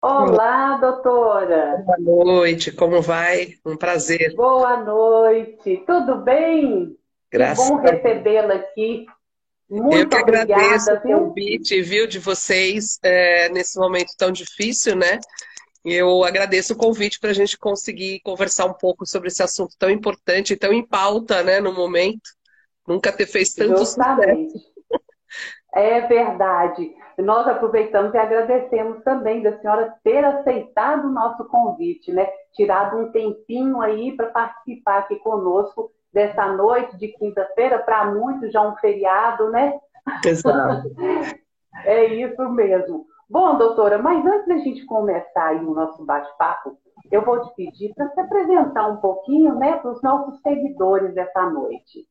Olá, doutora. Boa noite, como vai? Um prazer. Boa noite, tudo bem? Graças que bom recebê-la aqui. Muito Eu que agradeço obrigada, o convite, viu, de vocês é, nesse momento tão difícil, né? Eu agradeço o convite para a gente conseguir conversar um pouco sobre esse assunto tão importante e tão em pauta, né, no momento. Nunca ter feito tanto Justamente. sucesso. É verdade. Nós aproveitamos e agradecemos também da senhora ter aceitado o nosso convite, né? Tirado um tempinho aí para participar aqui conosco dessa noite de quinta-feira, para muitos já um feriado, né? Exato. É isso mesmo. Bom, doutora, mas antes da gente começar o nosso bate-papo, eu vou te pedir para se apresentar um pouquinho, né, para os nossos seguidores essa noite.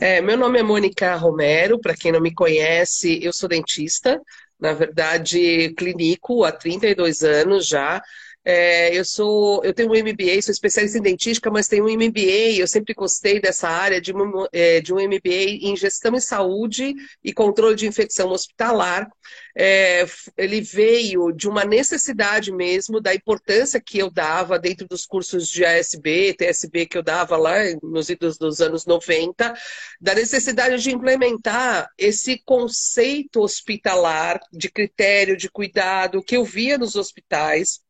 É, meu nome é Mônica Romero, para quem não me conhece, eu sou dentista, na verdade, clínico há 32 anos já. É, eu sou, eu tenho um MBA, sou especialista em dentística, mas tenho um MBA, eu sempre gostei dessa área de um, é, de um MBA em gestão em saúde e controle de infecção hospitalar. É, ele veio de uma necessidade mesmo da importância que eu dava dentro dos cursos de ASB, TSB que eu dava lá nos idos dos anos 90, da necessidade de implementar esse conceito hospitalar de critério de cuidado que eu via nos hospitais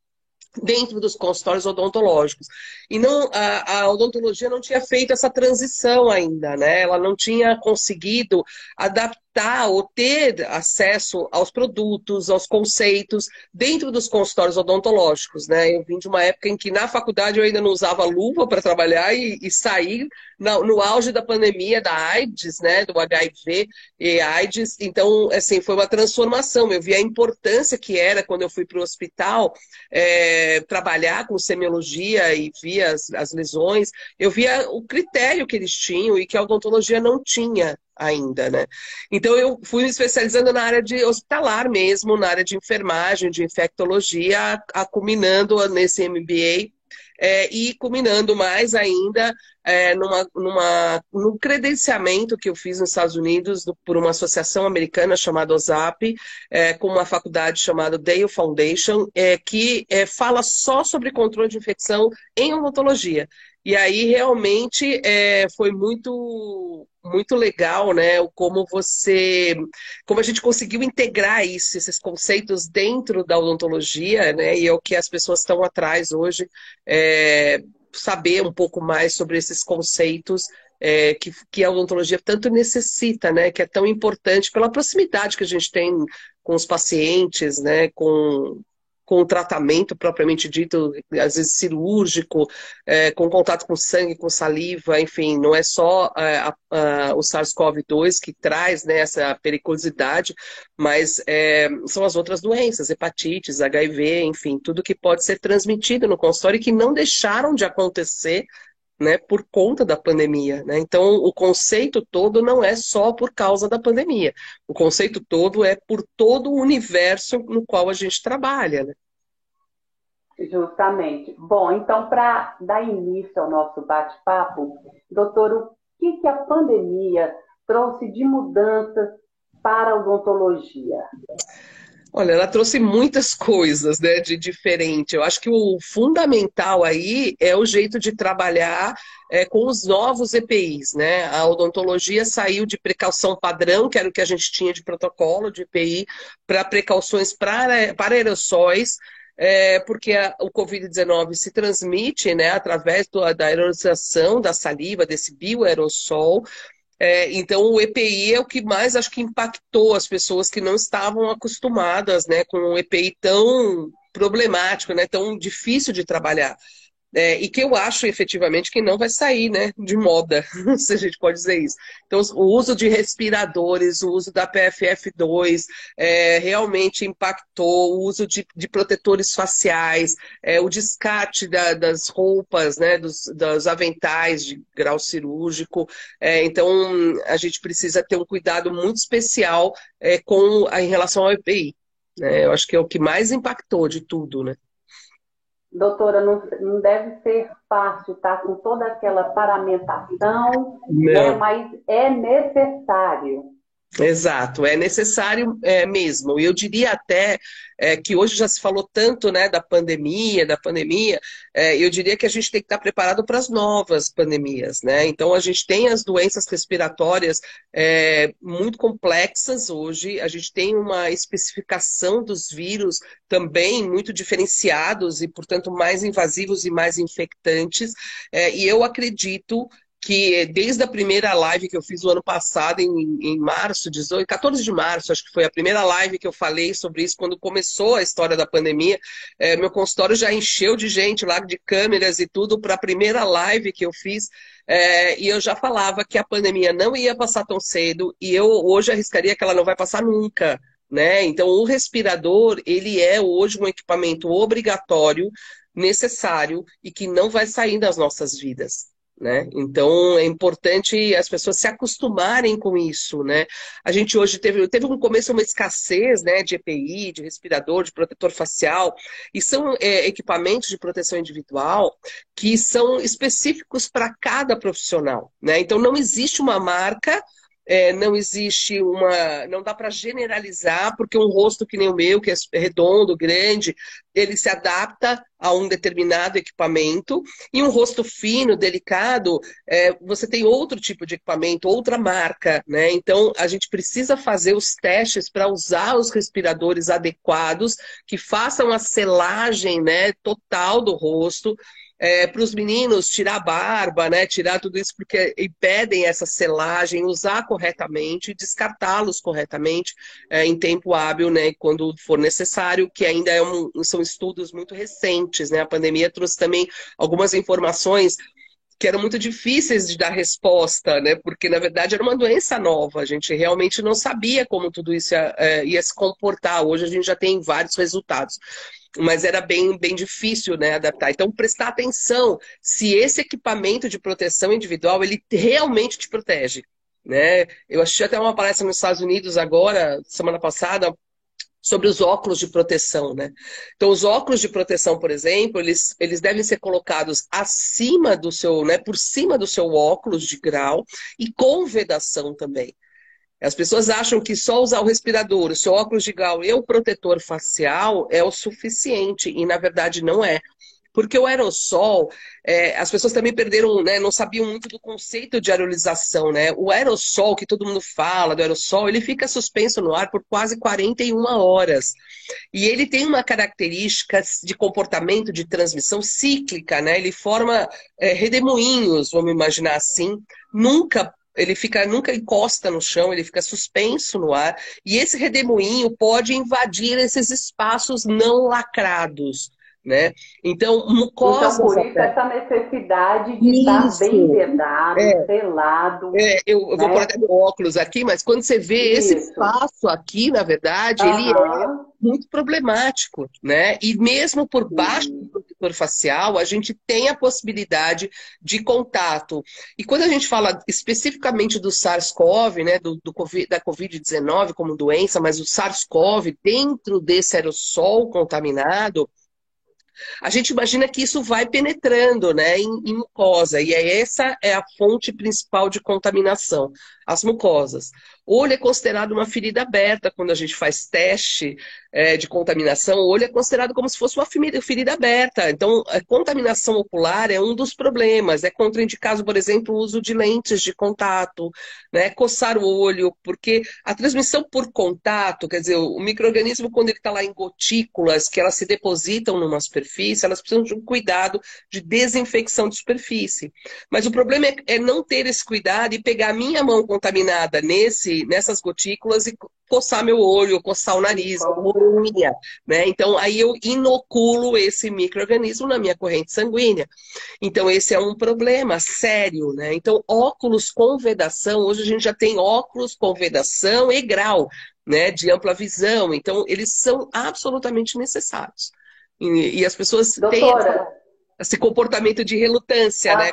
dentro dos consultórios odontológicos. E não, a, a, odontologia não tinha feito essa transição ainda, né? Ela não tinha conseguido adaptar ou ter acesso aos produtos, aos conceitos dentro dos consultórios odontológicos, né? Eu vim de uma época em que na faculdade eu ainda não usava luva para trabalhar e, e sair no, no, auge da pandemia da AIDS, né? Do HIV e AIDS. Então, assim, foi uma transformação. Eu vi a importância que era quando eu fui para o hospital é, trabalhar com semiologia e via as, as lesões. Eu via o critério que eles tinham e que a odontologia não tinha ainda, né? Então eu fui me especializando na área de hospitalar mesmo, na área de enfermagem, de infectologia, acuminando nesse MBA é, e culminando mais ainda é, numa, numa, num credenciamento que eu fiz nos Estados Unidos do, por uma associação americana chamada OZAP, é, com uma faculdade chamada Dale Foundation, é, que é, fala só sobre controle de infecção em odontologia. E aí realmente é, foi muito muito legal, né? Como você, como a gente conseguiu integrar isso, esses conceitos dentro da odontologia, né? E é o que as pessoas estão atrás hoje, é, saber um pouco mais sobre esses conceitos é, que, que a odontologia tanto necessita, né? Que é tão importante pela proximidade que a gente tem com os pacientes, né? Com, com o tratamento propriamente dito, às vezes cirúrgico, é, com contato com sangue, com saliva, enfim, não é só é, a, a, o SARS-CoV-2 que traz né, essa periculosidade, mas é, são as outras doenças, hepatites, HIV, enfim, tudo que pode ser transmitido no consultório e que não deixaram de acontecer né, por conta da pandemia. Né? Então, o conceito todo não é só por causa da pandemia. O conceito todo é por todo o universo no qual a gente trabalha. Né? Justamente. Bom, então, para dar início ao nosso bate-papo, doutor, o que, que a pandemia trouxe de mudanças para a odontologia? Olha, ela trouxe muitas coisas, né, de diferente. Eu acho que o fundamental aí é o jeito de trabalhar é, com os novos EPIs, né? A odontologia saiu de precaução padrão, que era o que a gente tinha de protocolo de EPI, para precauções para, para aerossóis, é, porque a, o Covid-19 se transmite né, através do, da aerosização da saliva, desse bioaerossol. É, então, o EPI é o que mais acho que impactou as pessoas que não estavam acostumadas né, com um EPI tão problemático, né, tão difícil de trabalhar. É, e que eu acho efetivamente que não vai sair né, de moda, se a gente pode dizer isso. Então, o uso de respiradores, o uso da PFF2 é, realmente impactou, o uso de, de protetores faciais, é, o descarte da, das roupas, né, dos, dos aventais de grau cirúrgico. É, então, a gente precisa ter um cuidado muito especial é, com, em relação ao EPI. Né? Eu acho que é o que mais impactou de tudo, né? Doutora, não, não deve ser fácil, tá? Com toda aquela paramentação, né? mas é necessário. Exato, é necessário é, mesmo. E eu diria até é, que hoje já se falou tanto né, da pandemia, da pandemia, é, eu diria que a gente tem que estar preparado para as novas pandemias. Né? Então, a gente tem as doenças respiratórias é, muito complexas hoje, a gente tem uma especificação dos vírus também muito diferenciados e, portanto, mais invasivos e mais infectantes. É, e eu acredito que desde a primeira live que eu fiz o ano passado, em, em março, 18, 14 de março, acho que foi a primeira live que eu falei sobre isso, quando começou a história da pandemia, é, meu consultório já encheu de gente lá, de câmeras e tudo, para a primeira live que eu fiz, é, e eu já falava que a pandemia não ia passar tão cedo, e eu hoje arriscaria que ela não vai passar nunca. Né? Então, o respirador, ele é hoje um equipamento obrigatório, necessário e que não vai sair das nossas vidas. Né? Então é importante as pessoas se acostumarem com isso, né? A gente hoje teve, teve no começo uma escassez né, de EPI, de respirador, de protetor facial, e são é, equipamentos de proteção individual que são específicos para cada profissional, né? Então não existe uma marca é, não existe uma. Não dá para generalizar, porque um rosto que nem o meu, que é redondo, grande, ele se adapta a um determinado equipamento, e um rosto fino, delicado, é, você tem outro tipo de equipamento, outra marca, né? Então a gente precisa fazer os testes para usar os respiradores adequados, que façam a selagem né, total do rosto é, para os meninos tirar a barba, né, tirar tudo isso, porque impedem essa selagem, usar corretamente, descartá-los corretamente é, em tempo hábil, né, quando for necessário, que ainda é um, são estudos muito recentes. Né? A pandemia trouxe também algumas informações que eram muito difíceis de dar resposta, né? Porque na verdade era uma doença nova, a gente realmente não sabia como tudo isso ia, é, ia se comportar. Hoje a gente já tem vários resultados mas era bem, bem difícil né, adaptar. Então, prestar atenção se esse equipamento de proteção individual ele realmente te protege. Né? Eu assisti até uma palestra nos Estados Unidos agora, semana passada, sobre os óculos de proteção, né? Então, os óculos de proteção, por exemplo, eles, eles devem ser colocados acima do seu, né, por cima do seu óculos de grau e com vedação também. As pessoas acham que só usar o respirador, o seu óculos de grau e o protetor facial é o suficiente, e na verdade não é. Porque o aerossol, é, as pessoas também perderam, né, não sabiam muito do conceito de aerolização, né? O aerossol, que todo mundo fala do aerossol, ele fica suspenso no ar por quase 41 horas. E ele tem uma característica de comportamento de transmissão cíclica, né? Ele forma é, redemoinhos, vamos imaginar assim, nunca ele fica nunca encosta no chão, ele fica suspenso no ar, e esse redemoinho pode invadir esses espaços não lacrados. Né? Então, mucosas... Então, por isso, essa necessidade de isso. estar bem vedado, é. selado. É, eu, eu vou né? até meu óculos aqui, mas quando você vê isso. esse espaço aqui, na verdade, uhum. ele é muito problemático, né? E mesmo por baixo do protetor facial, a gente tem a possibilidade de contato. E quando a gente fala especificamente do SARS-CoV, né, do, do COVID, da Covid-19 como doença, mas o SARS-CoV dentro desse aerossol contaminado, a gente imagina que isso vai penetrando né, em, em, mucosa, e é essa é a fonte principal de contaminação, as mucosas. Olho é considerado uma ferida aberta quando a gente faz teste é, de contaminação. Olho é considerado como se fosse uma ferida aberta. Então, a contaminação ocular é um dos problemas. É contraindicado, por exemplo, o uso de lentes de contato, né? coçar o olho, porque a transmissão por contato, quer dizer, o microorganismo, quando ele está lá em gotículas, que elas se depositam numa superfície, elas precisam de um cuidado de desinfecção de superfície. Mas o problema é, é não ter esse cuidado e pegar a minha mão contaminada nesse nesse, nessas gotículas e coçar meu olho, coçar o nariz, unha, né? Então aí eu inoculo esse microorganismo na minha corrente sanguínea. Então esse é um problema sério, né? Então óculos com vedação, hoje a gente já tem óculos com vedação e grau, né, de ampla visão. Então eles são absolutamente necessários. E, e as pessoas Doutora. têm esse comportamento de relutância, né?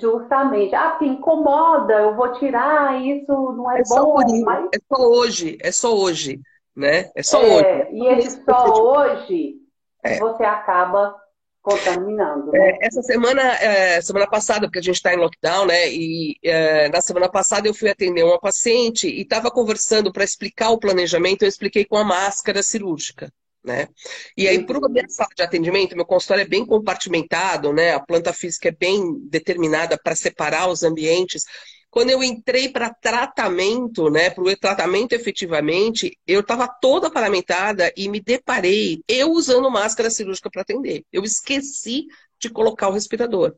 Justamente. Ah, que incomoda, eu vou tirar, isso não é, é bom. Só mas... É só hoje, é só hoje, né? É só é, hoje. E esse só hoje, é. você acaba contaminando. Né? É, essa semana, é, semana passada, porque a gente está em lockdown, né? E é, na semana passada eu fui atender uma paciente e estava conversando para explicar o planejamento, eu expliquei com a máscara cirúrgica. Né? E aí, para minha sala de atendimento, meu consultório é bem compartimentado, né? A planta física é bem determinada para separar os ambientes. Quando eu entrei para tratamento, né, para o tratamento efetivamente, eu estava toda paramentada e me deparei, eu usando máscara cirúrgica para atender. Eu esqueci de colocar o respirador.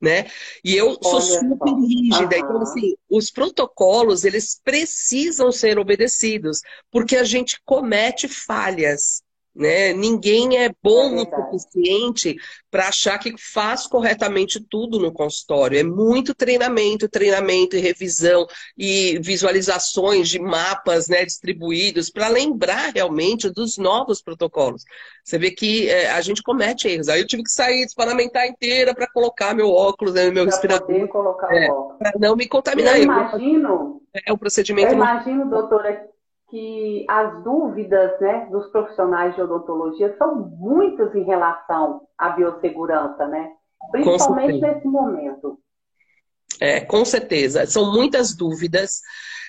Né? E eu sou super rígida. Uhum. Então, assim, os protocolos, eles precisam ser obedecidos, porque a gente comete falhas. Né? Ninguém é bom é o suficiente para achar que faz corretamente tudo no consultório. É muito treinamento, treinamento e revisão e visualizações de mapas né, distribuídos para lembrar realmente dos novos protocolos. Você vê que é, a gente comete erros. Aí eu tive que sair, desparamentar inteira para colocar meu óculos, né, meu pra respirador. É, para não me contaminar. Eu imagino. É o procedimento. Eu imagino, doutora, que as dúvidas né, dos profissionais de odontologia são muitas em relação à biossegurança, né? Principalmente nesse momento. É, com certeza. São muitas dúvidas.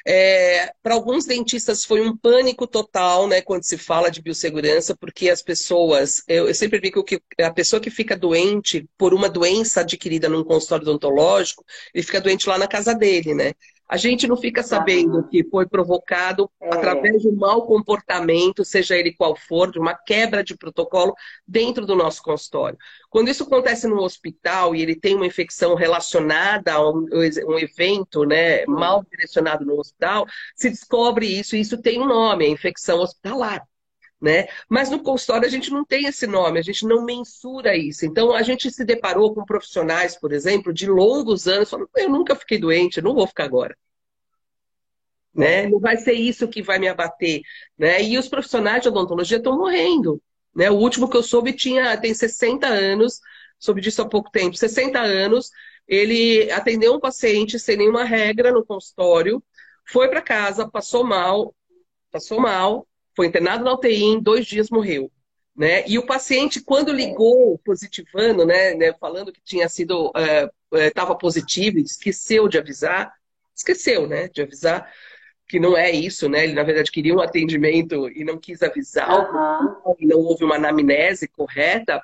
É, Para alguns dentistas foi um pânico total, né, quando se fala de biossegurança, porque as pessoas, eu, eu, sempre digo que a pessoa que fica doente por uma doença adquirida num consultório odontológico, ele fica doente lá na casa dele, né? A gente não fica sabendo que foi provocado é. através de um mau comportamento, seja ele qual for, de uma quebra de protocolo dentro do nosso consultório. Quando isso acontece no hospital e ele tem uma infecção relacionada a um, um evento né, mal direcionado no hospital, se descobre isso e isso tem um nome, a infecção hospitalar. Né? Mas no consultório a gente não tem esse nome, a gente não mensura isso. Então a gente se deparou com profissionais, por exemplo, de longos anos, falando, eu nunca fiquei doente, não vou ficar agora. Né? Não vai ser isso que vai me abater. Né? E os profissionais de odontologia estão morrendo. Né? O último que eu soube tinha, tem 60 anos, soube disso há pouco tempo, 60 anos, ele atendeu um paciente sem nenhuma regra no consultório, foi para casa, passou mal, passou mal, foi internado na UTI, em dois dias morreu. Né? E o paciente, quando ligou positivando, né, né falando que tinha sido, estava uh, uh, positivo, esqueceu de avisar, esqueceu, né, de avisar que não é isso, né? Ele, na verdade, queria um atendimento e não quis avisar, uhum. e não houve uma anamnese correta.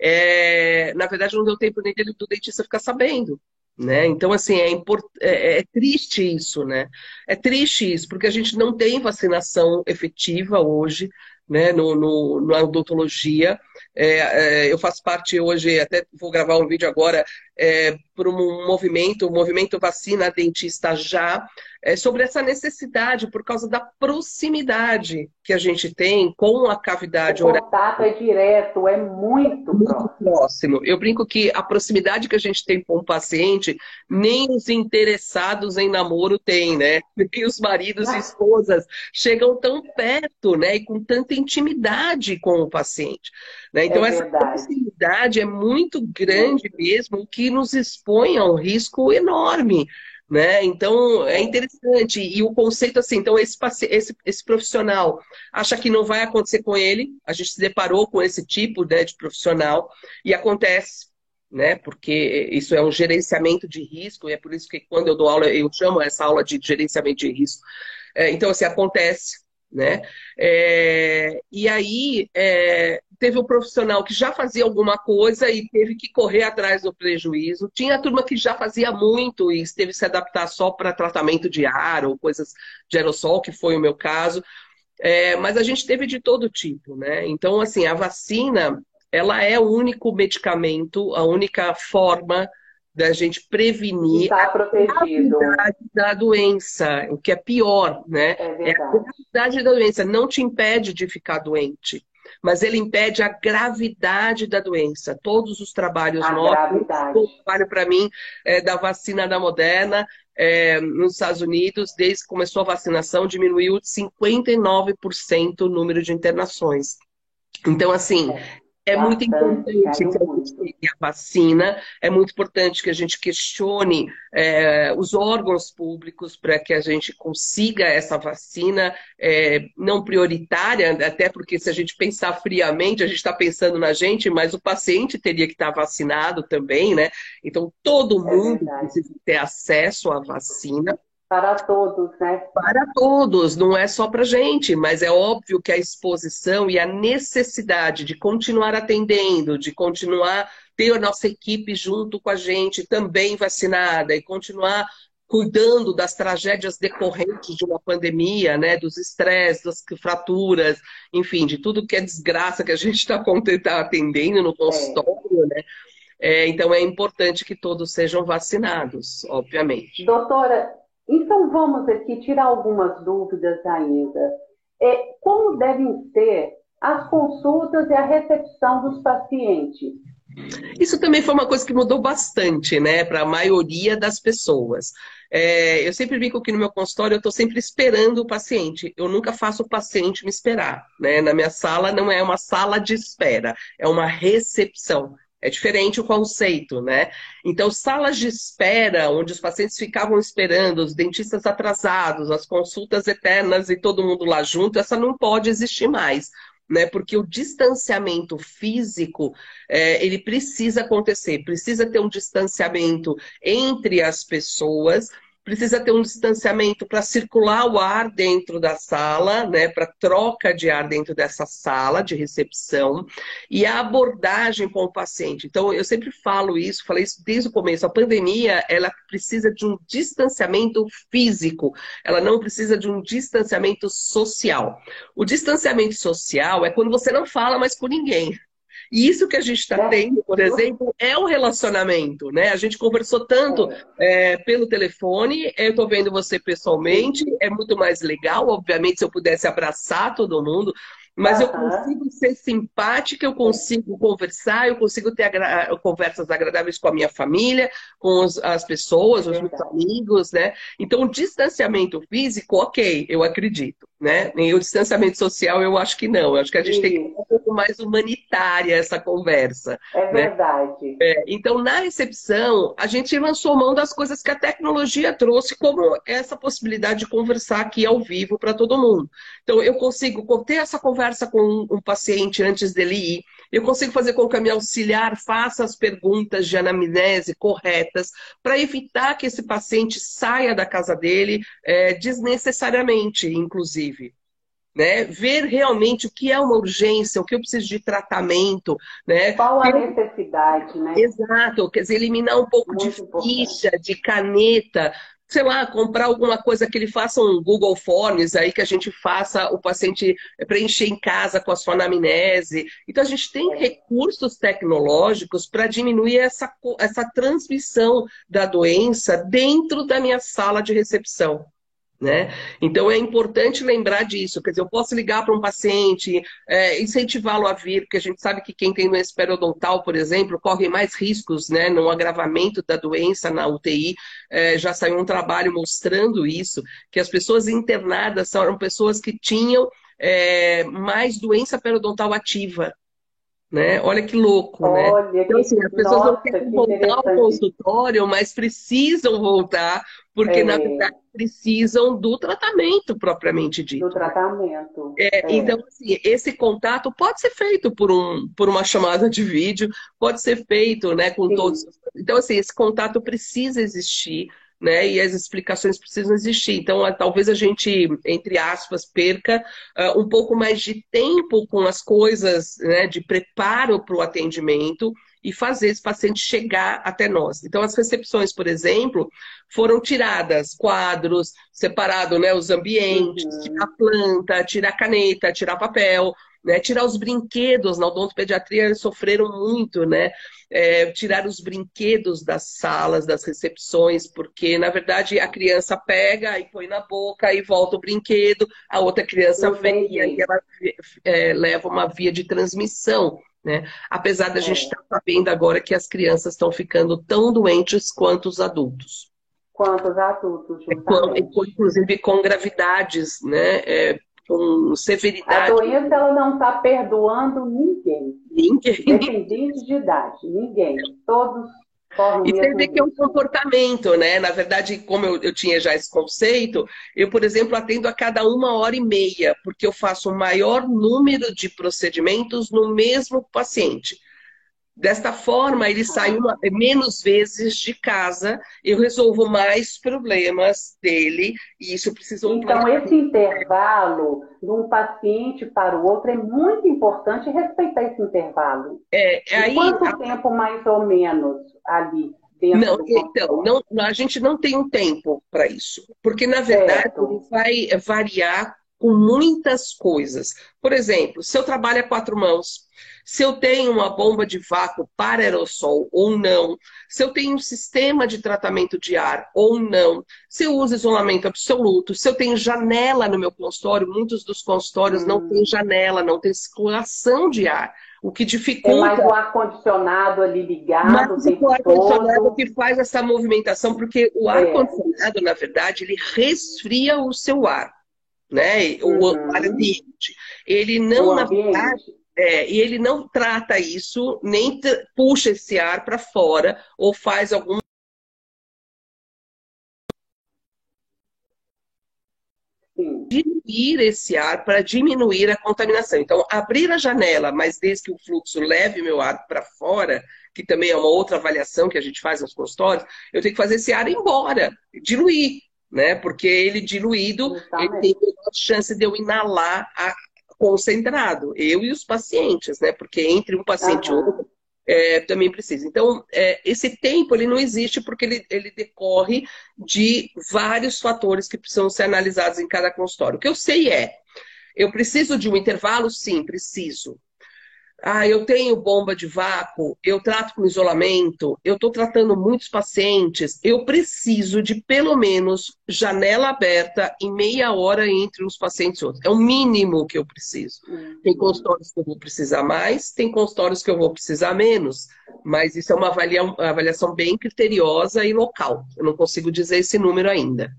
É, na verdade, não deu tempo nem dele, do dentista ficar sabendo. Né? Então, assim, é, import... é, é, triste isso, né? É triste isso, porque a gente não tem vacinação efetiva hoje, né, no, no, na odontologia. É, é, eu faço parte hoje, até vou gravar um vídeo agora, é, por um movimento, o movimento Vacina Dentista Já, é, sobre essa necessidade, por causa da proximidade que a gente tem com a cavidade oral. O contato é direto, é muito, muito próximo. Eu brinco que a proximidade que a gente tem com o paciente, nem os interessados em namoro têm, né? Nem os maridos e esposas chegam tão perto, né? E com tanta intimidade com o paciente. Né? Então, é essa proximidade é muito grande mesmo, o que nos expõe a um risco enorme né? Então é interessante e o conceito assim, então esse, esse, esse profissional acha que não vai acontecer com ele, a gente se deparou com esse tipo né, de profissional e acontece, né? Porque isso é um gerenciamento de risco e é por isso que quando eu dou aula eu chamo essa aula de gerenciamento de risco. É, então assim acontece, né? É, e aí é, teve um profissional que já fazia alguma coisa e teve que correr atrás do prejuízo. Tinha a turma que já fazia muito e teve que se adaptar só para tratamento de ar ou coisas de aerossol, que foi o meu caso. É, mas a gente teve de todo tipo, né? Então, assim, a vacina, ela é o único medicamento, a única forma da gente prevenir tá a gravidade da doença, o que é pior, né? É, é a gravidade da doença não te impede de ficar doente mas ele impede a gravidade da doença. Todos os trabalhos a nossos, o trabalho para mim é, da vacina da Moderna é, nos Estados Unidos, desde que começou a vacinação, diminuiu 59% o número de internações. Então, assim, É muito importante que a gente tenha a vacina, é muito importante que a gente questione é, os órgãos públicos para que a gente consiga essa vacina é, não prioritária, até porque se a gente pensar friamente, a gente está pensando na gente, mas o paciente teria que estar vacinado também, né? Então todo é mundo é precisa ter acesso à vacina. Para todos, né? Para todos, não é só para gente, mas é óbvio que a exposição e a necessidade de continuar atendendo, de continuar ter a nossa equipe junto com a gente também vacinada e continuar cuidando das tragédias decorrentes de uma pandemia, né, dos estresses, das fraturas, enfim, de tudo que é desgraça que a gente está tá atendendo no consultório, é. né? É, então é importante que todos sejam vacinados, obviamente. Doutora, então vamos aqui tirar algumas dúvidas ainda. É, como devem ser as consultas e a recepção dos pacientes? Isso também foi uma coisa que mudou bastante, né, para a maioria das pessoas. É, eu sempre brinco que no meu consultório eu estou sempre esperando o paciente. Eu nunca faço o paciente me esperar. Né? Na minha sala não é uma sala de espera, é uma recepção. É diferente o conceito, né? Então, salas de espera, onde os pacientes ficavam esperando, os dentistas atrasados, as consultas eternas e todo mundo lá junto, essa não pode existir mais. Né, porque o distanciamento físico é, ele precisa acontecer, precisa ter um distanciamento entre as pessoas precisa ter um distanciamento para circular o ar dentro da sala, né, para troca de ar dentro dessa sala de recepção e a abordagem com o paciente. Então, eu sempre falo isso, falei isso desde o começo. A pandemia, ela precisa de um distanciamento físico, ela não precisa de um distanciamento social. O distanciamento social é quando você não fala mais com ninguém. E isso que a gente está tendo, por exemplo, é um relacionamento, né? A gente conversou tanto é, pelo telefone, eu estou vendo você pessoalmente, é muito mais legal, obviamente, se eu pudesse abraçar todo mundo, mas eu consigo ser simpática, eu consigo conversar, eu consigo ter agra conversas agradáveis com a minha família, com os, as pessoas, os meus amigos, né? Então, o distanciamento físico, ok, eu acredito, né? E o distanciamento social, eu acho que não. Eu acho que a gente Sim. tem que ser um pouco mais humanitária essa conversa. É né? verdade. É, então, na recepção, a gente lançou mão das coisas que a tecnologia trouxe, como essa possibilidade de conversar aqui ao vivo para todo mundo. Então, eu consigo ter essa conversa conversa com um paciente antes dele ir. Eu consigo fazer com que a minha auxiliar faça as perguntas de anamnese corretas para evitar que esse paciente saia da casa dele é, desnecessariamente, inclusive. Né? Ver realmente o que é uma urgência, o que eu preciso de tratamento, né? Qual a necessidade, né? Exato, quer dizer, eliminar um pouco Muito de ficha, importante. de caneta, sei lá, comprar alguma coisa que ele faça um Google Forms aí que a gente faça o paciente preencher em casa com a sua anamnese. Então a gente tem recursos tecnológicos para diminuir essa, essa transmissão da doença dentro da minha sala de recepção. Né? Então é importante lembrar disso. Quer dizer, eu posso ligar para um paciente, é, incentivá-lo a vir, porque a gente sabe que quem tem doença periodontal, por exemplo, corre mais riscos né, no agravamento da doença na UTI. É, já saiu um trabalho mostrando isso, que as pessoas internadas eram pessoas que tinham é, mais doença periodontal ativa. Né? Olha que louco, né? Olha, né? Então, assim, as pessoas nossa, não querem voltar ao consultório, mas precisam voltar, porque, é. na verdade, precisam do tratamento propriamente dito. Do tratamento. É, é. Então, assim, esse contato pode ser feito por, um, por uma chamada de vídeo, pode ser feito né, com Sim. todos. Então, assim, esse contato precisa existir né? E as explicações precisam existir. Então, talvez a gente, entre aspas, perca uh, um pouco mais de tempo com as coisas, né, de preparo para o atendimento e fazer esse paciente chegar até nós. Então, as recepções, por exemplo, foram tiradas quadros, separado né, os ambientes, uhum. tirar planta, tirar caneta, tirar papel, né, tirar os brinquedos. Na odontopediatria eles sofreram muito, né? É, tirar os brinquedos das salas, das recepções, porque, na verdade, a criança pega e põe na boca e volta o brinquedo, a outra criança vem e aí ela é, leva uma via de transmissão. Né? Apesar da é. gente estar sabendo agora que as crianças estão ficando tão doentes quanto os adultos. Quanto os adultos, justamente. Inclusive com gravidades, né? É, com severidade. A doença ela não está perdoando ninguém. Ninguém. Independente de idade, ninguém. Todos e você vê que é um comportamento, né? Na verdade, como eu, eu, tinha já esse conceito, eu, por exemplo, atendo a cada uma hora e meia, porque eu faço o maior número de procedimentos no mesmo paciente. Desta forma, ele sai uma, menos vezes de casa, eu resolvo mais problemas dele, e isso precisa... Então, esse intervalo de um paciente para o outro é muito importante respeitar esse intervalo. É, aí, quanto a... tempo, mais ou menos, ali? Não, então, não, a gente não tem um tempo para isso. Porque, na verdade, certo. ele vai variar com muitas coisas. Por exemplo, se eu trabalho a quatro mãos, se eu tenho uma bomba de vácuo para aerossol ou não, se eu tenho um sistema de tratamento de ar ou não, se eu uso isolamento absoluto, se eu tenho janela no meu consultório, muitos dos consultórios hum. não têm janela, não tem circulação de ar. O que dificulta. É mais o ar-condicionado ali ligado. Mas o ar-condicionado que faz essa movimentação, porque o é. ar-condicionado, na verdade, ele resfria o seu ar. Né? O uhum. ar ambiente. Ele não, na verdade, é, e ele não trata isso, nem puxa esse ar para fora ou faz algum. Diminuir esse ar para diminuir a contaminação. Então, abrir a janela, mas desde que o fluxo leve meu ar para fora, que também é uma outra avaliação que a gente faz nos consultórios, eu tenho que fazer esse ar embora, diluir, né? Porque ele diluído, ele tem a chance de eu inalar a, concentrado, eu e os pacientes, né? Porque entre um paciente uhum. e outro é, também precisa. Então, é, esse tempo ele não existe porque ele, ele decorre de vários fatores que precisam ser analisados em cada consultório. O que eu sei é, eu preciso de um intervalo? Sim, preciso. Ah, eu tenho bomba de vácuo, eu trato com isolamento, eu estou tratando muitos pacientes, eu preciso de pelo menos janela aberta em meia hora entre uns pacientes e outros. É o mínimo que eu preciso. Uhum. Tem consultórios que eu vou precisar mais, tem consultórios que eu vou precisar menos, mas isso é uma avaliação bem criteriosa e local. Eu não consigo dizer esse número ainda.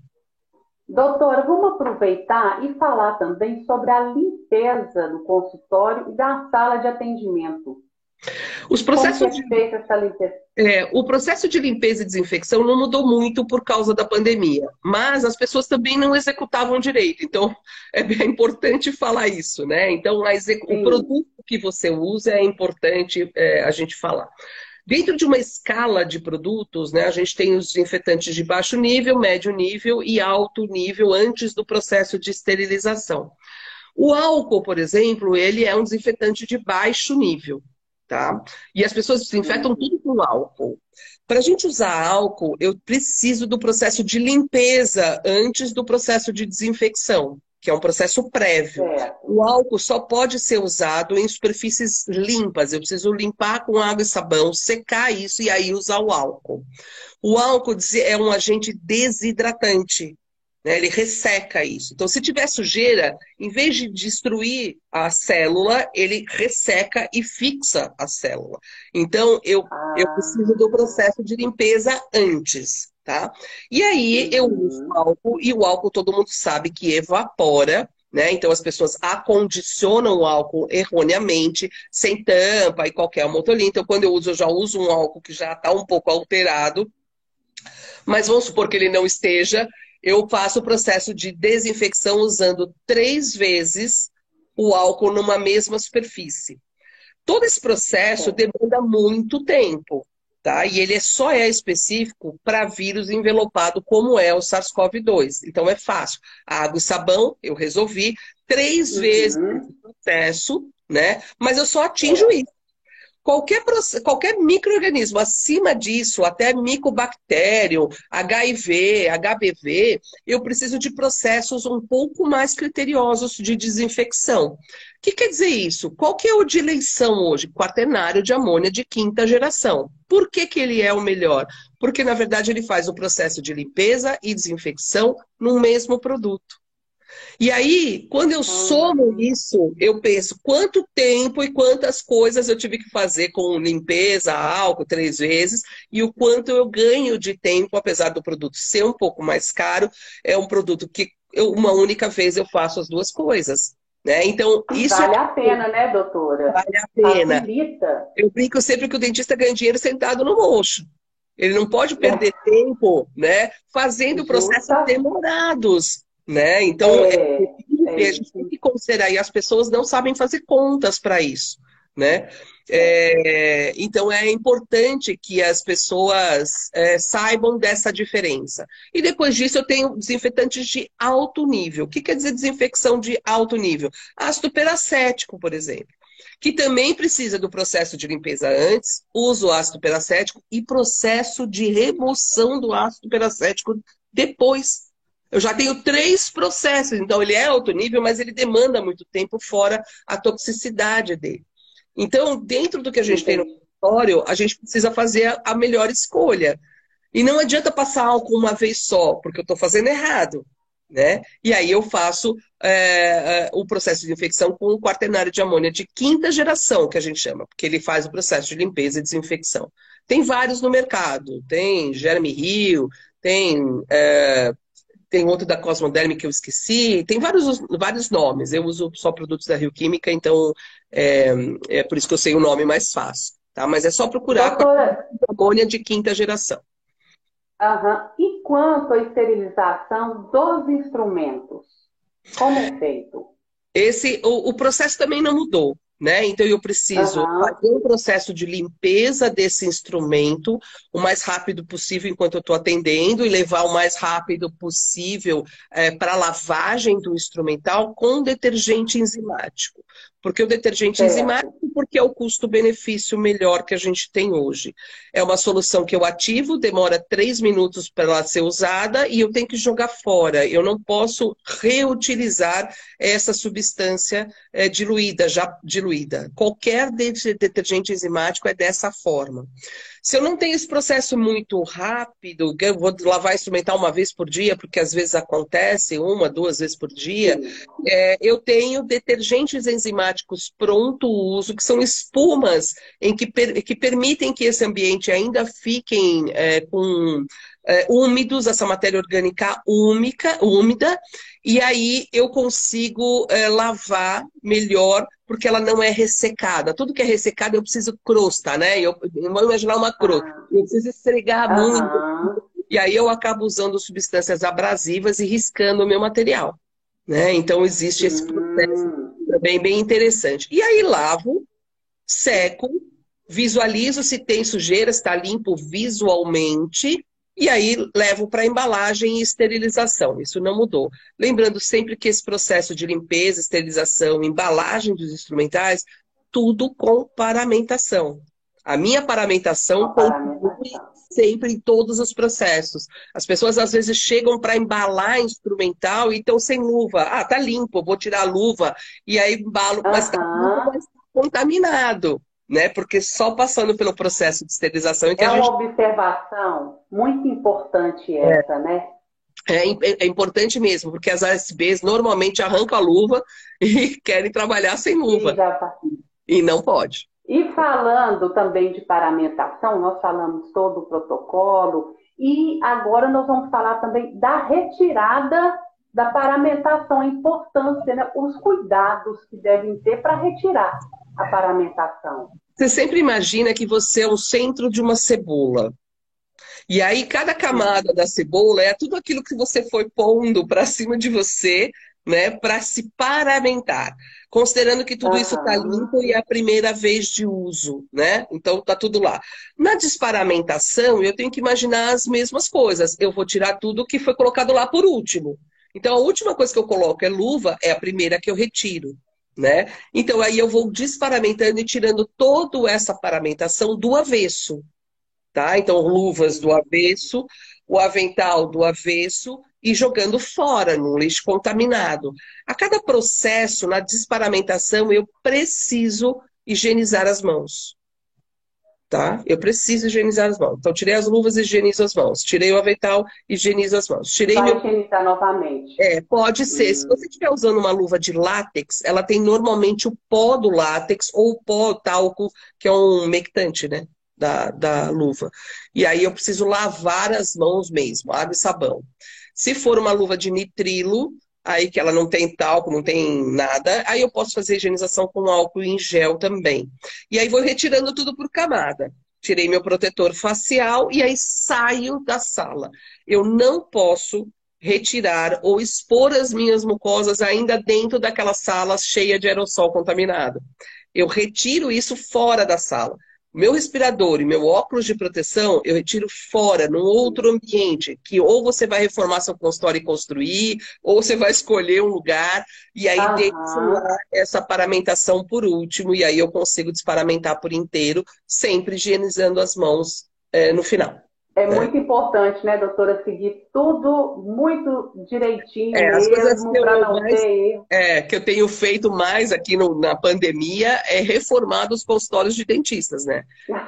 Doutora, vamos aproveitar e falar também sobre a limpeza do consultório e da sala de atendimento. Os processos é essa limpeza? É, o processo de limpeza e desinfecção não mudou muito por causa da pandemia, mas as pessoas também não executavam direito. Então, é bem importante falar isso, né? Então, o produto que você usa é importante é, a gente falar. Dentro de uma escala de produtos, né, a gente tem os desinfetantes de baixo nível, médio nível e alto nível antes do processo de esterilização. O álcool, por exemplo, ele é um desinfetante de baixo nível, tá? E as pessoas desinfetam tudo com álcool. Para a gente usar álcool, eu preciso do processo de limpeza antes do processo de desinfecção que é um processo prévio. O álcool só pode ser usado em superfícies limpas. Eu preciso limpar com água e sabão, secar isso e aí usar o álcool. O álcool é um agente desidratante. Né? Ele resseca isso. Então, se tiver sujeira, em vez de destruir a célula, ele resseca e fixa a célula. Então, eu, ah. eu preciso do processo de limpeza antes. Tá? E aí eu uso o álcool, e o álcool todo mundo sabe que evapora, né? Então as pessoas acondicionam o álcool erroneamente, sem tampa e qualquer motolinha. Então, quando eu uso, eu já uso um álcool que já está um pouco alterado. Mas vamos supor que ele não esteja, eu faço o processo de desinfecção usando três vezes o álcool numa mesma superfície. Todo esse processo demanda muito tempo tá? E ele só é específico para vírus envelopado, como é o SARS-CoV-2. Então é fácil. Água e sabão, eu resolvi três uhum. vezes o processo, né? Mas eu só atinjo é. isso. Qualquer, qualquer microorganismo acima disso, até micobactério, HIV, HBV, eu preciso de processos um pouco mais criteriosos de desinfecção. O que quer dizer isso? Qual que é o de eleição hoje? Quaternário de amônia de quinta geração. Por que, que ele é o melhor? Porque, na verdade, ele faz o processo de limpeza e desinfecção no mesmo produto. E aí, quando eu somo isso, eu penso quanto tempo e quantas coisas eu tive que fazer com limpeza, álcool, três vezes, e o quanto eu ganho de tempo, apesar do produto ser um pouco mais caro, é um produto que eu, uma única vez eu faço as duas coisas. Né? Então, isso vale é... a pena, né, doutora? Vale a pena. Facilita. Eu brinco sempre que o dentista ganha dinheiro sentado no mocho. Ele não pode perder é. tempo, né, fazendo processos demorados, né? Então, é, é, é, a gente tem que considerar, e as pessoas não sabem fazer contas para isso né? É, então é importante que as pessoas é, saibam dessa diferença. E depois disso eu tenho desinfetantes de alto nível. O que quer dizer desinfecção de alto nível? Ácido peracético, por exemplo, que também precisa do processo de limpeza antes, uso ácido peracético e processo de remoção do ácido peracético depois. Eu já tenho três processos, então ele é alto nível, mas ele demanda muito tempo fora a toxicidade dele. Então, dentro do que a gente tem no consultório, a gente precisa fazer a melhor escolha. E não adianta passar álcool uma vez só, porque eu estou fazendo errado. Né? E aí eu faço é, é, o processo de infecção com o quaternário de amônia de quinta geração, que a gente chama, porque ele faz o processo de limpeza e desinfecção. Tem vários no mercado, tem Jeremy Hill, tem é, tem outro da Cosmoderm que eu esqueci, tem vários, vários nomes. Eu uso só produtos da Rio Química, então é, é por isso que eu sei o nome mais fácil. Tá? Mas é só procurar Doutora... amônia de quinta geração. Uhum. E quanto à esterilização dos instrumentos? Como é feito? Esse, o, o processo também não mudou. Né? Então eu preciso uhum. fazer um processo de limpeza desse instrumento o mais rápido possível enquanto eu estou atendendo e levar o mais rápido possível é, para a lavagem do instrumental com detergente enzimático. Porque o detergente é. enzimático, porque é o custo-benefício melhor que a gente tem hoje. É uma solução que eu ativo, demora três minutos para ela ser usada e eu tenho que jogar fora. Eu não posso reutilizar essa substância é, diluída, já diluída. Qualquer detergente enzimático é dessa forma. Se eu não tenho esse processo muito rápido, eu vou lavar instrumental uma vez por dia, porque às vezes acontece uma, duas vezes por dia, é, eu tenho detergentes enzimáticos pronto uso, que são espumas em que, per, que permitem que esse ambiente ainda fiquem é, com é, úmidos, essa matéria orgânica úmica, úmida, e aí eu consigo é, lavar melhor porque ela não é ressecada. Tudo que é ressecado eu preciso crosta, né? Eu, eu vou imaginar uma crosta. Ah. Eu preciso esfregar muito. E aí eu acabo usando substâncias abrasivas e riscando o meu material. Né? Então existe esse processo hum. também bem interessante. E aí lavo, seco, visualizo se tem sujeira, está limpo visualmente e aí levo para embalagem e esterilização. Isso não mudou. Lembrando sempre que esse processo de limpeza, esterilização, embalagem dos instrumentais, tudo com paramentação. A minha paramentação continue sempre em todos os processos. As pessoas às vezes chegam para embalar instrumental e estão sem luva. Ah, tá limpo, vou tirar a luva. E aí embalo, mas está contaminado né? Porque só passando pelo processo de esterilização é que é a gente... uma observação muito importante essa, é. né? É, é, importante mesmo, porque as ASBs normalmente arrancam a luva e querem trabalhar sem luva. E não pode. E falando também de paramentação, nós falamos todo o protocolo, e agora nós vamos falar também da retirada da paramentação, a importância, né? os cuidados que devem ter para retirar a paramentação? Você sempre imagina que você é o centro de uma cebola. E aí, cada camada da cebola é tudo aquilo que você foi pondo para cima de você, né, para se paramentar. Considerando que tudo uhum. isso está limpo e é a primeira vez de uso, né? Então tá tudo lá. Na desparamentação, eu tenho que imaginar as mesmas coisas. Eu vou tirar tudo que foi colocado lá por último. Então a última coisa que eu coloco é luva, é a primeira que eu retiro né? Então aí eu vou desparamentando e tirando toda essa paramentação do avesso, tá? Então luvas do avesso, o avental do avesso e jogando fora no lixo contaminado. A cada processo na desparamentação eu preciso higienizar as mãos tá? Eu preciso higienizar as mãos. Então, tirei as luvas e higienizo as mãos. Tirei o avental, higienizo as mãos. Tirei Vai meu... higienizar novamente. É, pode ser. Hum. Se você estiver usando uma luva de látex, ela tem normalmente o pó do látex ou o pó talco, que é um mectante, né? Da, da luva. E aí eu preciso lavar as mãos mesmo, água e sabão. Se for uma luva de nitrilo, aí que ela não tem talco, não tem nada, aí eu posso fazer higienização com álcool em gel também. E aí vou retirando tudo por camada. Tirei meu protetor facial e aí saio da sala. Eu não posso retirar ou expor as minhas mucosas ainda dentro daquela sala cheia de aerossol contaminado. Eu retiro isso fora da sala. Meu respirador e meu óculos de proteção, eu retiro fora, num outro ambiente, que ou você vai reformar seu consultório e construir, ou você vai escolher um lugar, e aí deixo essa paramentação por último, e aí eu consigo desparamentar por inteiro, sempre higienizando as mãos é, no final. É, é muito importante, né, doutora, seguir tudo muito direitinho é, mesmo, para não mais, ter É, que eu tenho feito mais aqui no, na pandemia é reformar os consultórios de dentistas, né?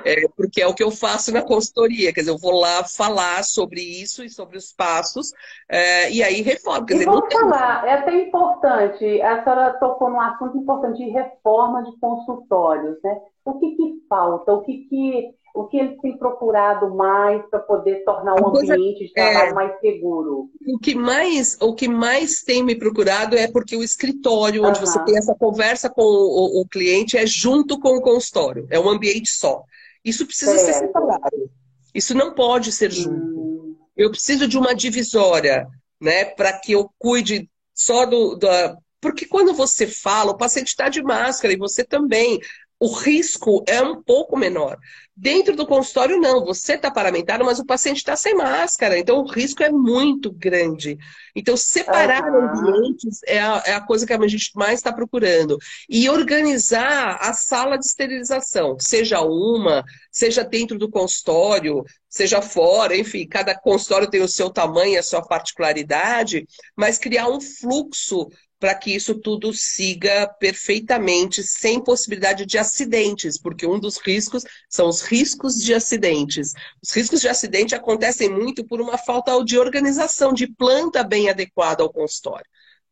É, porque é o que eu faço na consultoria, quer dizer, eu vou lá falar sobre isso e sobre os passos, é, e aí reformo. Quer e dizer, vamos falar, é até importante, a senhora tocou num assunto importante de reforma de consultórios, né? O que, que falta? O que, que o que eles têm procurado mais para poder tornar o ambiente de trabalho é, mais seguro? O que mais, o que mais tem me procurado é porque o escritório, onde você tem essa conversa com o, o, cliente, é junto com o consultório, é um ambiente só. Isso precisa ser separado. Isso não pode ser junto. Hum. Eu preciso de uma divisória, né, para que eu cuide só do, da, porque quando você fala, o paciente está de máscara e você também o risco é um pouco menor. Dentro do consultório, não. Você está paramentado, mas o paciente está sem máscara. Então, o risco é muito grande. Então, separar uhum. ambientes é a, é a, coisa que a gente mais está procurando. E organizar a sala de esterilização, seja uma, seja dentro do consultório, seja fora, enfim, cada consultório tem o seu tamanho, a sua particularidade, mas criar um fluxo para que isso tudo siga perfeitamente, sem possibilidade de acidentes, porque um dos riscos são os riscos de acidentes. Os riscos de acidente acontecem muito por uma falta de organização, de planta bem adequada ao consultório.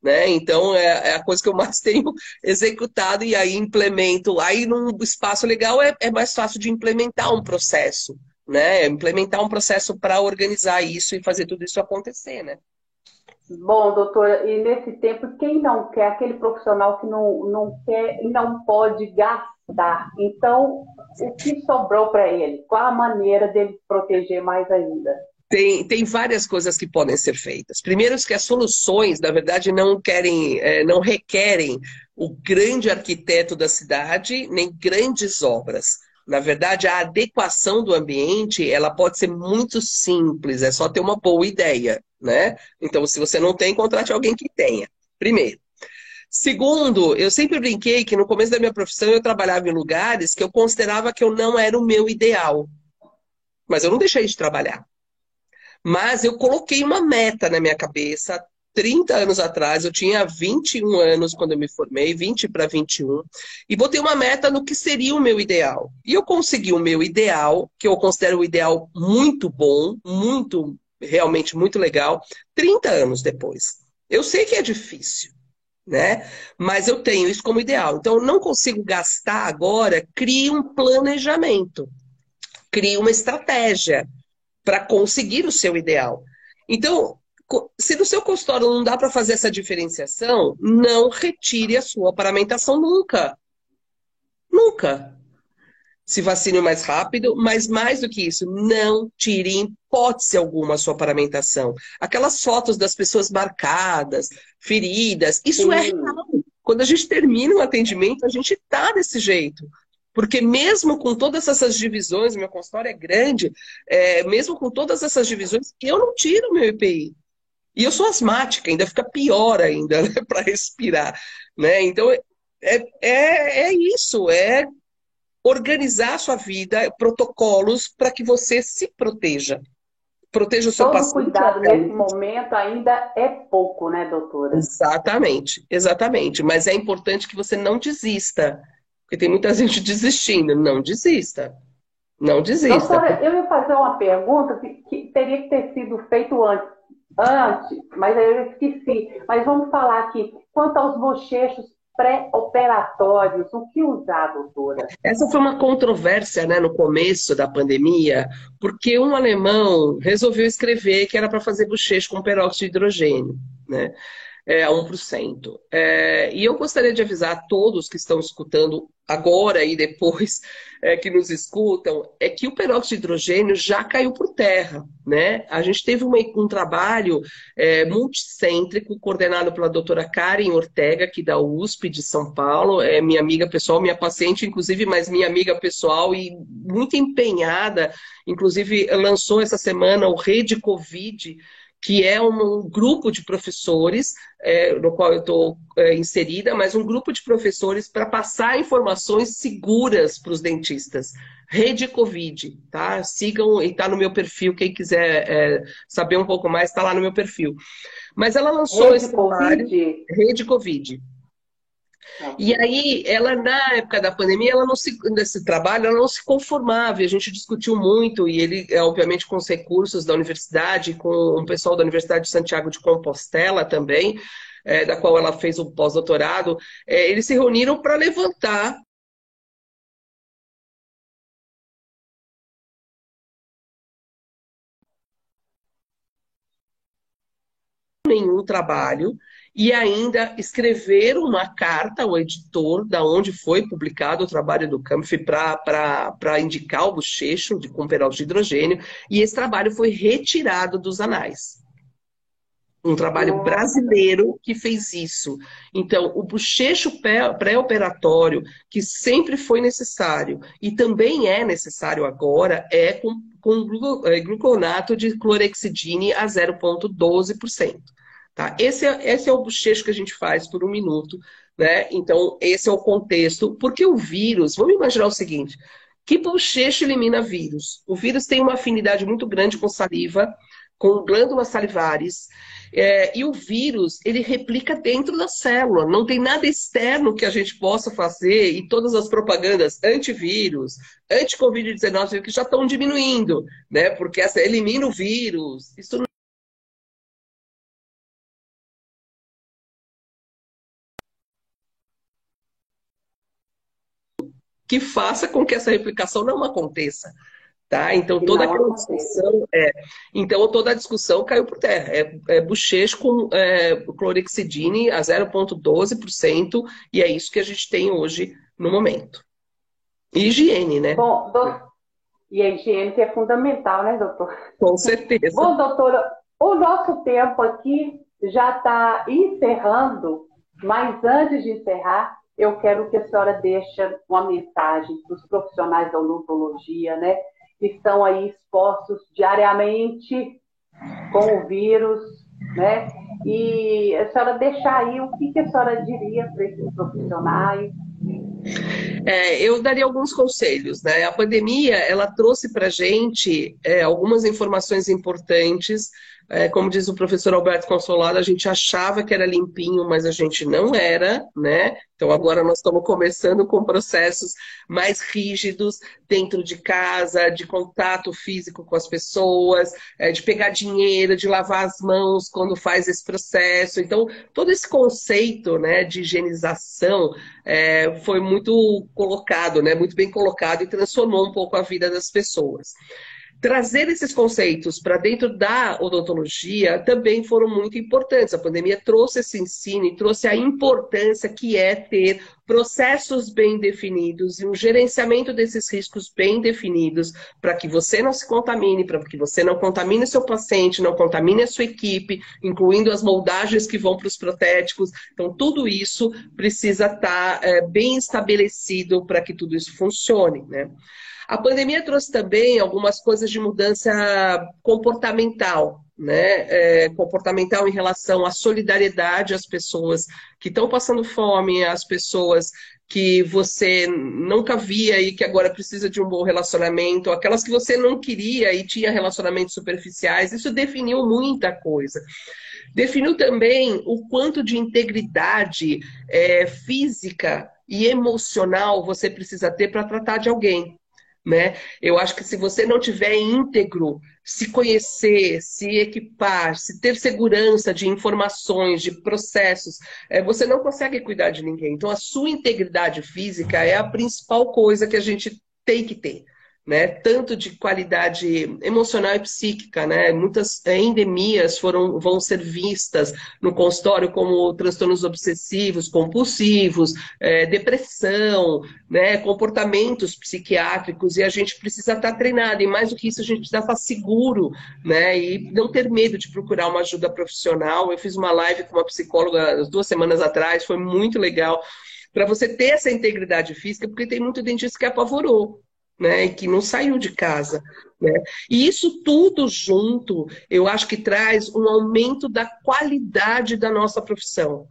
Né? Então é, é, a coisa que eu mais tenho executado e aí implemento. Aí num espaço legal é, é mais fácil de implementar um processo, né? Implementar um processo para organizar isso e fazer tudo isso acontecer, né? Bom, doutora, e nesse tempo, quem não quer, aquele profissional que não, não quer e não pode gastar. Então, o que sobrou para ele? Qual a maneira dele proteger mais ainda? Tem, tem várias coisas que podem ser feitas. Primeiro, que as soluções, na verdade, não querem, é, não requerem o grande arquiteto da cidade, nem grandes obras. Na verdade, a adequação do ambiente, ela pode ser muito simples, é só ter uma boa ideia né? Então, se você não tem, contrate alguém que tenha. Primeiro. Segundo, eu sempre brinquei que no começo da minha profissão eu trabalhava em lugares que eu considerava que eu não era o meu ideal. Mas eu não deixei de trabalhar. Mas eu coloquei uma meta na minha cabeça 30 anos atrás, eu tinha 21 anos quando eu me formei, 20 para 21, e botei uma meta no que seria o meu ideal. E eu consegui o meu ideal, que eu considero o ideal muito bom, muito realmente muito legal, 30 anos depois. Eu sei que é difícil, né? Mas eu tenho isso como ideal. Então, eu não consigo gastar agora, crie um planejamento, crie uma estratégia para conseguir o seu ideal. Então, se no seu consultório não dá para fazer essa diferenciação, não retire a sua paramentação nunca. Nunca se vacine mais rápido, mas mais do que isso, não tire em hipótese alguma a sua paramentação. Aquelas fotos das pessoas marcadas, feridas, isso é Sim. é real. Quando a gente termina um atendimento, a gente tá desse jeito. Porque mesmo com todas essas divisões, meu consultório é grande, é, mesmo com todas essas divisões, eu não tiro meu EPI. E eu sou asmática, ainda fica pior ainda né, para respirar. Né? Então, é, é, é isso, é organizar a sua vida, protocolos para que você se proteja. Proteja o seu Todo paciente. cuidado nesse momento ainda é pouco, né, doutora? Exatamente, exatamente. Mas é importante que você não desista. Porque tem muita gente desistindo. Não desista. Não desista. Doutora, eu ia fazer uma pergunta que, que teria que ter sido feito antes. Antes, mas aí eu esqueci. Mas vamos falar aqui. Quanto aos bochechos pré-operatórios, o que usar, doutora? Essa foi uma controvérsia né, no começo da pandemia, porque um alemão resolveu escrever que era para fazer bochecho com peróxido de hidrogênio. Né? É, a 1%. É, e eu gostaria de avisar a todos que estão escutando agora e depois é, que nos escutam, é que o peróxido de hidrogênio já caiu por terra. Né? A gente teve uma, um trabalho é, multicêntrico coordenado pela doutora Karen Ortega, aqui da USP de São Paulo, é minha amiga pessoal, minha paciente, inclusive, mas minha amiga pessoal e muito empenhada, inclusive lançou essa semana o Rede Covid, que é um, grupo de professores, é, no qual eu estou é, inserida, mas um grupo de professores para passar informações seguras para os dentistas. Rede Covid, tá? Sigam e está no meu perfil. Quem quiser é, saber um pouco mais, está lá no meu perfil. Mas ela lançou Rede esse trabalho. Rede Covid. E aí, ela, na época da pandemia, ela não se, nesse trabalho, ela não se conformava, e a gente discutiu muito, e ele, é, obviamente, com os recursos da universidade, com o pessoal da Universidade de Santiago de Compostela também, é, da qual ela fez o pós-doutorado, é, eles se reuniram para levantar nenhum trabalho e ainda escrever uma carta ao editor da onde foi publicado o trabalho do Kampf para indicar o bochecho de, com peróxido de hidrogênio, e esse trabalho foi retirado dos anais. Um trabalho brasileiro que fez isso. Então, o bochecho pré-operatório, que sempre foi necessário e também é necessário agora, é com, com é, gluconato de clorexidine a 0,12%. Tá? Esse, é, esse é o bochecho que a gente faz por um minuto. Né? Então, esse é o contexto. Porque o vírus, vamos imaginar o seguinte: que bochecho elimina vírus? O vírus tem uma afinidade muito grande com saliva, com glândulas salivares. É, e o vírus, ele replica dentro da célula. Não tem nada externo que a gente possa fazer e todas as propagandas antivírus, anti-Covid-19 que já estão diminuindo, né? Porque essa elimina o vírus. Isso que faça com que essa replicação não aconteça. Tá? Então toda aquela discussão é, então toda a discussão caiu por terra. É, é com é, clorexidine a 0,12% e é isso que a gente tem hoje no momento. E higiene, né? Bom, do... e a higiene que é fundamental, né, doutor? Com certeza. Bom, doutora, o nosso tempo aqui já está encerrando, mas antes de encerrar, eu quero que a senhora deixe uma mensagem para os profissionais da odontologia, né, que estão aí expostos diariamente com o vírus, né, e a senhora deixar aí o que, que a senhora diria para esses profissionais. É, eu daria alguns conselhos, né? A pandemia ela trouxe para gente é, algumas informações importantes é, como diz o professor Alberto Consolado, a gente achava que era limpinho, mas a gente não era, né? Então agora nós estamos começando com processos mais rígidos dentro de casa, de contato físico com as pessoas, é, de pegar dinheiro, de lavar as mãos quando faz esse processo. Então todo esse conceito, né, de higienização é, foi muito colocado, né, muito bem colocado e transformou um pouco a vida das pessoas trazer esses conceitos para dentro da odontologia também foram muito importantes. A pandemia trouxe esse ensino e trouxe a importância que é ter processos bem definidos e um gerenciamento desses riscos bem definidos para que você não se contamine, para que você não contamine seu paciente, não contamine a sua equipe, incluindo as moldagens que vão para os protéticos. Então, tudo isso precisa estar tá, é, bem estabelecido para que tudo isso funcione, né? A pandemia trouxe também algumas coisas de mudança comportamental, né? É, comportamental em relação à solidariedade às pessoas que estão passando fome, às pessoas que você nunca via e que agora precisa de um bom relacionamento, aquelas que você não queria e tinha relacionamentos superficiais, isso definiu muita coisa. Definiu também o quanto de integridade é, física e emocional você precisa ter para tratar de alguém. Né? Eu acho que se você não tiver íntegro, se conhecer, se equipar, se ter segurança de informações, de processos, é, você não consegue cuidar de ninguém. Então, a sua integridade física é a principal coisa que a gente tem que ter né? Tanto de qualidade emocional e psíquica, né? Muitas endemias foram, vão ser vistas no consultório como transtornos obsessivos, compulsivos, é, depressão, né? Comportamentos psiquiátricos e a gente precisa estar treinado e mais do que isso a gente precisa estar seguro, né? E não ter medo de procurar uma ajuda profissional. Eu fiz uma live com uma psicóloga duas semanas atrás, foi muito legal para você ter essa integridade física, porque tem muito dentista que apavorou né, e que não saiu de casa. Né? E isso tudo junto, eu acho que traz um aumento da qualidade da nossa profissão.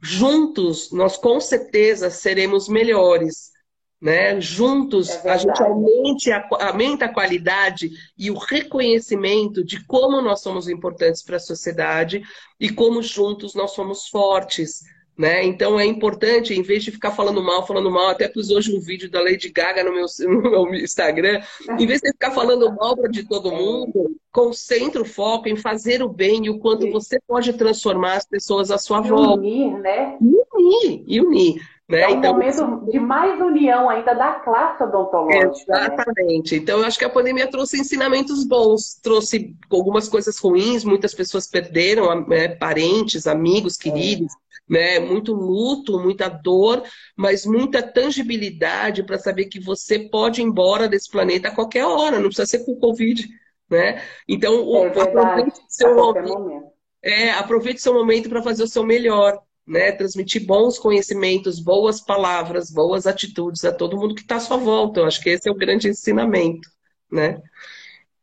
Juntos, nós com certeza seremos melhores. Né? Juntos, é a gente aumente a, aumenta a qualidade e o reconhecimento de como nós somos importantes para a sociedade e como juntos nós somos fortes. Né? Então é importante, em vez de ficar falando mal, falando mal, até pus hoje um vídeo da Lady Gaga no meu, no meu Instagram, em vez de ficar falando mal de todo mundo, concentre o foco em fazer o bem e o quanto Sim. você pode transformar as pessoas à sua e volta. Unir, né? Unir, e unir. Né? É um então, momento de mais união ainda da classe odontológica. Né? Exatamente. Né? Então, eu acho que a pandemia trouxe ensinamentos bons, trouxe algumas coisas ruins, muitas pessoas perderam né, parentes, amigos, é. queridos. É né? Muito luto, muita dor, mas muita tangibilidade para saber que você pode ir embora desse planeta a qualquer hora, não precisa ser com o Covid, né? Então, é aproveite seu momento. momento. É, aproveite seu momento para fazer o seu melhor, né? Transmitir bons conhecimentos, boas palavras, boas atitudes a todo mundo que está à sua volta. Eu acho que esse é o grande ensinamento, né?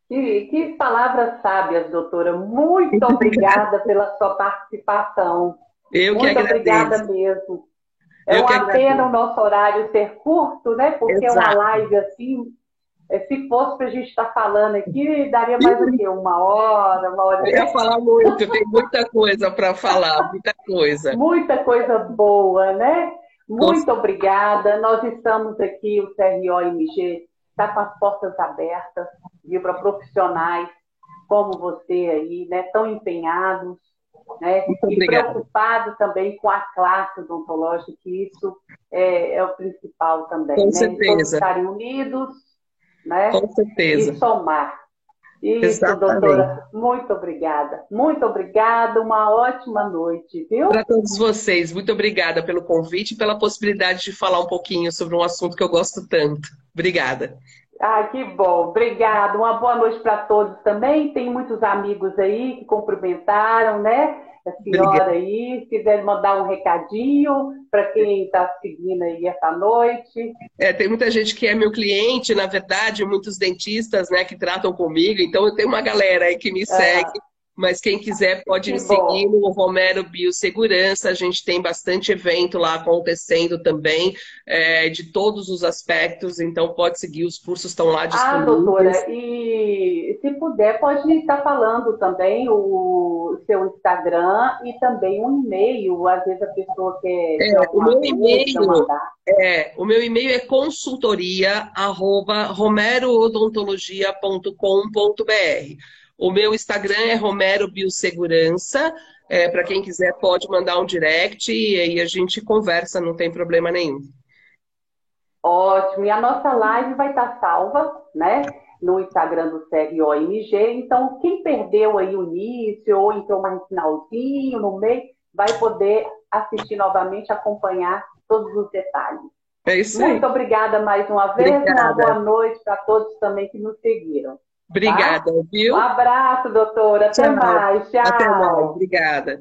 Que, que palavras sábias, doutora. Muito obrigada pela sua participação. Eu Muito que agradeço. obrigada mesmo. É Eu uma pena o nosso horário ser curto, né? Porque Exato. uma live assim, é, se fosse para a gente estar tá falando aqui, daria mais o quê? Uma hora, uma hora. Eu ia falar muito, tem muita coisa para falar, muita coisa. Muita coisa boa, né? Muito Nossa. obrigada. Nós estamos aqui, o CRO-MG está com as portas abertas, viu, para profissionais como você aí, né? Tão empenhados né? Muito e preocupado também com a classe odontológica, que isso é, é o principal também. Com né? certeza. Todos estarem unidos né? Com certeza. e somar. Isso, Exatamente. doutora, muito obrigada. Muito obrigada, uma ótima noite, viu? Para todos vocês, muito obrigada pelo convite e pela possibilidade de falar um pouquinho sobre um assunto que eu gosto tanto. Obrigada. Ah, que bom, obrigado. Uma boa noite para todos também. Tem muitos amigos aí que cumprimentaram, né? A senhora Obrigado. aí, se quiser mandar um recadinho para quem está seguindo aí essa noite. É, tem muita gente que é meu cliente, na verdade, muitos dentistas, né, que tratam comigo. Então eu tenho uma galera aí que me segue. Mas quem quiser pode me seguir no Romero Biossegurança. A gente tem bastante evento lá acontecendo também, é, de todos os aspectos. Então pode seguir, os cursos estão lá disponíveis. Ah, doutora, e se puder, pode estar falando também o seu Instagram e também um e-mail. Às vezes a pessoa quer. É, o meu e-mail. É, o meu e-mail é consultoria arroba romeroodontologia.com.br. O meu Instagram é Romero Biossegurança. É, Para quem quiser, pode mandar um direct e aí a gente conversa, não tem problema nenhum. Ótimo. E a nossa live vai estar salva, né? No Instagram do CROMG. Então, quem perdeu aí o início ou entrou mais finalzinho, no meio, vai poder assistir novamente, acompanhar todos os detalhes. É isso aí. Muito obrigada mais uma vez. Obrigada. Uma boa noite para todos também que nos seguiram. Obrigada, tá? viu? Um abraço, doutora. Até Tchau. mais. Tchau. Até mais. Obrigada.